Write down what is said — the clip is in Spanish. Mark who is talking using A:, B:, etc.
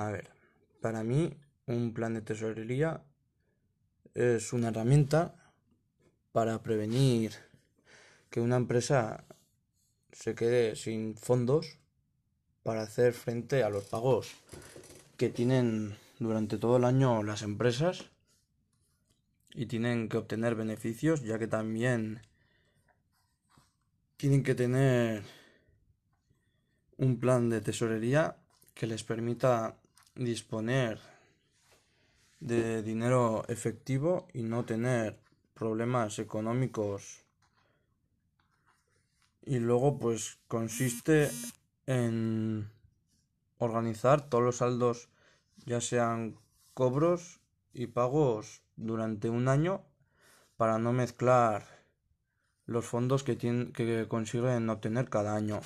A: A ver, para mí un plan de tesorería es una herramienta para prevenir que una empresa se quede sin fondos para hacer frente a los pagos que tienen durante todo el año las empresas y tienen que obtener beneficios ya que también tienen que tener un plan de tesorería que les permita disponer de dinero efectivo y no tener problemas económicos. Y luego pues consiste en organizar todos los saldos, ya sean cobros y pagos durante un año para no mezclar los fondos que, tienen, que consiguen obtener cada año.